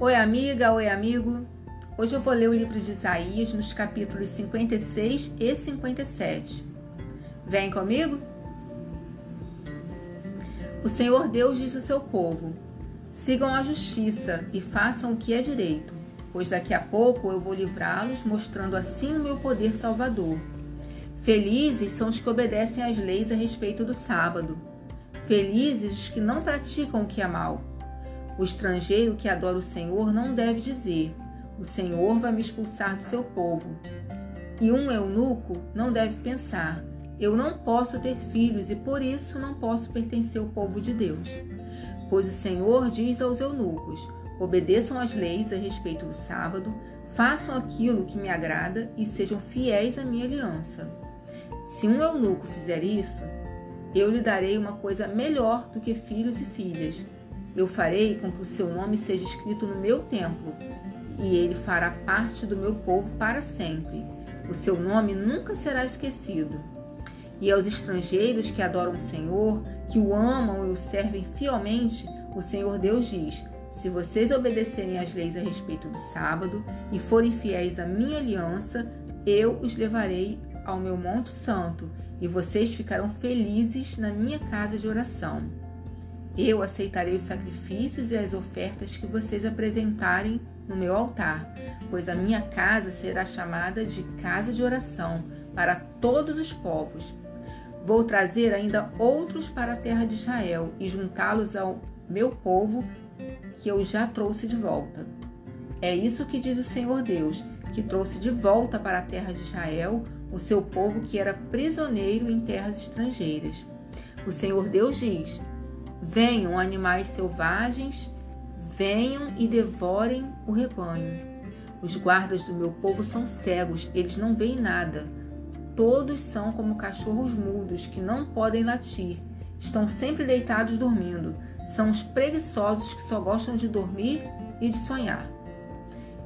Oi, amiga, oi, amigo. Hoje eu vou ler o livro de Isaías nos capítulos 56 e 57. Vem comigo? O Senhor Deus diz ao seu povo: Sigam a justiça e façam o que é direito, pois daqui a pouco eu vou livrá-los, mostrando assim o meu poder salvador. Felizes são os que obedecem às leis a respeito do sábado. Felizes os que não praticam o que é mal o estrangeiro que adora o Senhor não deve dizer: O Senhor vai me expulsar do seu povo. E um eunuco não deve pensar: Eu não posso ter filhos e por isso não posso pertencer ao povo de Deus. Pois o Senhor diz aos eunucos: Obedeçam às leis a respeito do sábado, façam aquilo que me agrada e sejam fiéis à minha aliança. Se um eunuco fizer isso, eu lhe darei uma coisa melhor do que filhos e filhas eu farei com que o seu nome seja escrito no meu templo, e ele fará parte do meu povo para sempre. O seu nome nunca será esquecido. E aos estrangeiros que adoram o Senhor, que o amam e o servem fielmente, o Senhor Deus diz: Se vocês obedecerem às leis a respeito do sábado e forem fiéis à minha aliança, eu os levarei ao meu Monte Santo e vocês ficarão felizes na minha casa de oração. Eu aceitarei os sacrifícios e as ofertas que vocês apresentarem no meu altar, pois a minha casa será chamada de casa de oração para todos os povos. Vou trazer ainda outros para a terra de Israel e juntá-los ao meu povo que eu já trouxe de volta. É isso que diz o Senhor Deus, que trouxe de volta para a terra de Israel o seu povo que era prisioneiro em terras estrangeiras. O Senhor Deus diz: Venham animais selvagens, venham e devorem o rebanho. Os guardas do meu povo são cegos, eles não veem nada. Todos são como cachorros mudos que não podem latir. Estão sempre deitados dormindo. São os preguiçosos que só gostam de dormir e de sonhar.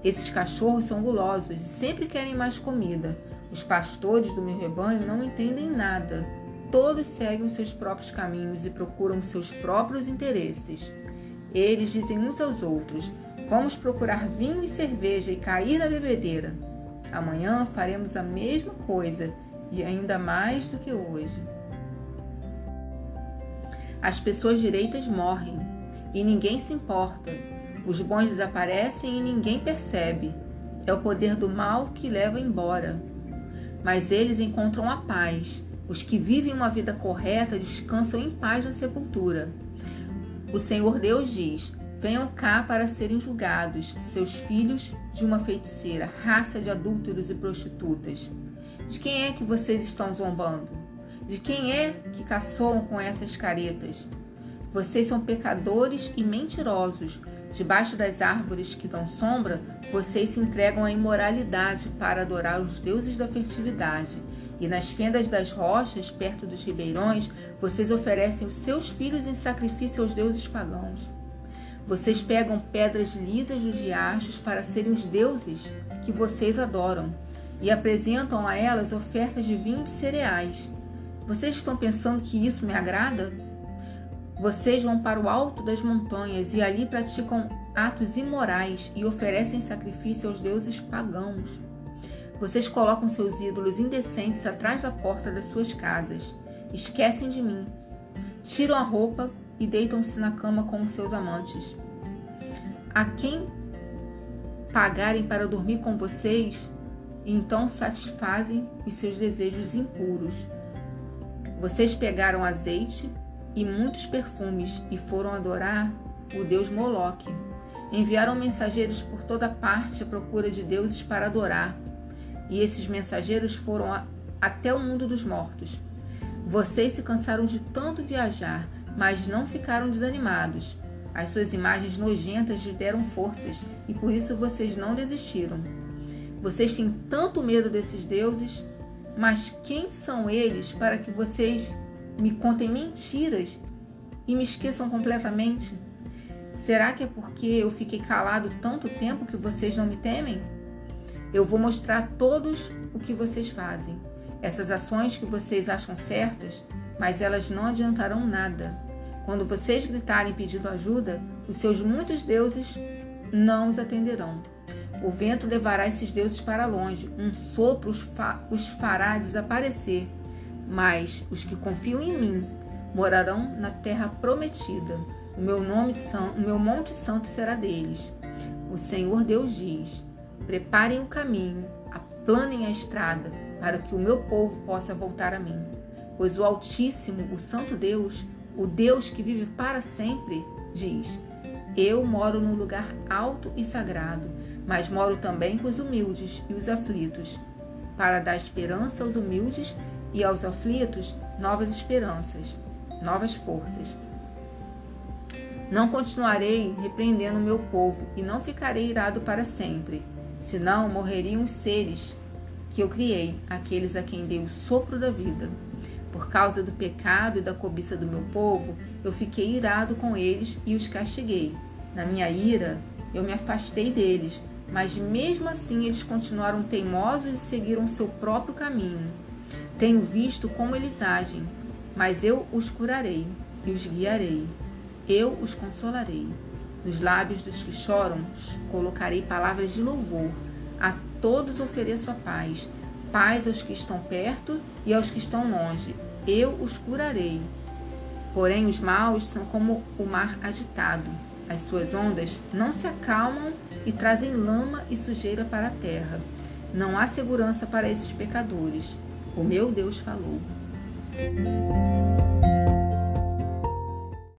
Esses cachorros são gulosos e sempre querem mais comida. Os pastores do meu rebanho não entendem nada Todos seguem os seus próprios caminhos e procuram os seus próprios interesses. Eles dizem uns aos outros: Vamos procurar vinho e cerveja e cair na bebedeira. Amanhã faremos a mesma coisa e ainda mais do que hoje. As pessoas direitas morrem e ninguém se importa. Os bons desaparecem e ninguém percebe. É o poder do mal que leva embora. Mas eles encontram a paz os que vivem uma vida correta descansam em paz na sepultura. O Senhor Deus diz: Venham cá para serem julgados, seus filhos de uma feiticeira, raça de adúlteros e prostitutas. De quem é que vocês estão zombando? De quem é que caçoam com essas caretas? Vocês são pecadores e mentirosos. Debaixo das árvores que dão sombra, vocês se entregam à imoralidade para adorar os deuses da fertilidade e nas fendas das rochas, perto dos ribeirões, vocês oferecem os seus filhos em sacrifício aos deuses pagãos. Vocês pegam pedras lisas dos riachos para serem os deuses que vocês adoram e apresentam a elas ofertas de vinho e cereais. Vocês estão pensando que isso me agrada? Vocês vão para o alto das montanhas e ali praticam atos imorais e oferecem sacrifício aos deuses pagãos. Vocês colocam seus ídolos indecentes atrás da porta das suas casas. Esquecem de mim. Tiram a roupa e deitam-se na cama com os seus amantes. A quem pagarem para dormir com vocês, então satisfazem os seus desejos impuros. Vocês pegaram azeite e muitos perfumes e foram adorar o deus Moloque. Enviaram mensageiros por toda parte à procura de deuses para adorar, e esses mensageiros foram a, até o mundo dos mortos. Vocês se cansaram de tanto viajar, mas não ficaram desanimados. As suas imagens nojentas lhe deram forças e por isso vocês não desistiram. Vocês têm tanto medo desses deuses, mas quem são eles para que vocês me contem mentiras e me esqueçam completamente? Será que é porque eu fiquei calado tanto tempo que vocês não me temem? Eu vou mostrar a todos o que vocês fazem. Essas ações que vocês acham certas, mas elas não adiantarão nada. Quando vocês gritarem pedindo ajuda, os seus muitos deuses não os atenderão. O vento levará esses deuses para longe, um sopro os, fa os fará desaparecer. Mas os que confiam em mim morarão na terra prometida. O meu nome o meu monte santo será deles. O Senhor Deus diz: Preparem o caminho, aplanem a estrada, para que o meu povo possa voltar a mim. Pois o Altíssimo, o Santo Deus, o Deus que vive para sempre, diz: Eu moro num lugar alto e sagrado, mas moro também com os humildes e os aflitos, para dar esperança aos humildes e aos aflitos novas esperanças, novas forças. Não continuarei repreendendo o meu povo e não ficarei irado para sempre, senão morreriam os seres que eu criei, aqueles a quem dei o sopro da vida. Por causa do pecado e da cobiça do meu povo, eu fiquei irado com eles e os castiguei. Na minha ira, eu me afastei deles, mas mesmo assim eles continuaram teimosos e seguiram seu próprio caminho. Tenho visto como eles agem, mas eu os curarei e os guiarei eu os consolarei. Nos lábios dos que choram, colocarei palavras de louvor. A todos ofereço a paz. Paz aos que estão perto e aos que estão longe. Eu os curarei. Porém, os maus são como o mar agitado. As suas ondas não se acalmam e trazem lama e sujeira para a terra. Não há segurança para esses pecadores. O meu Deus falou.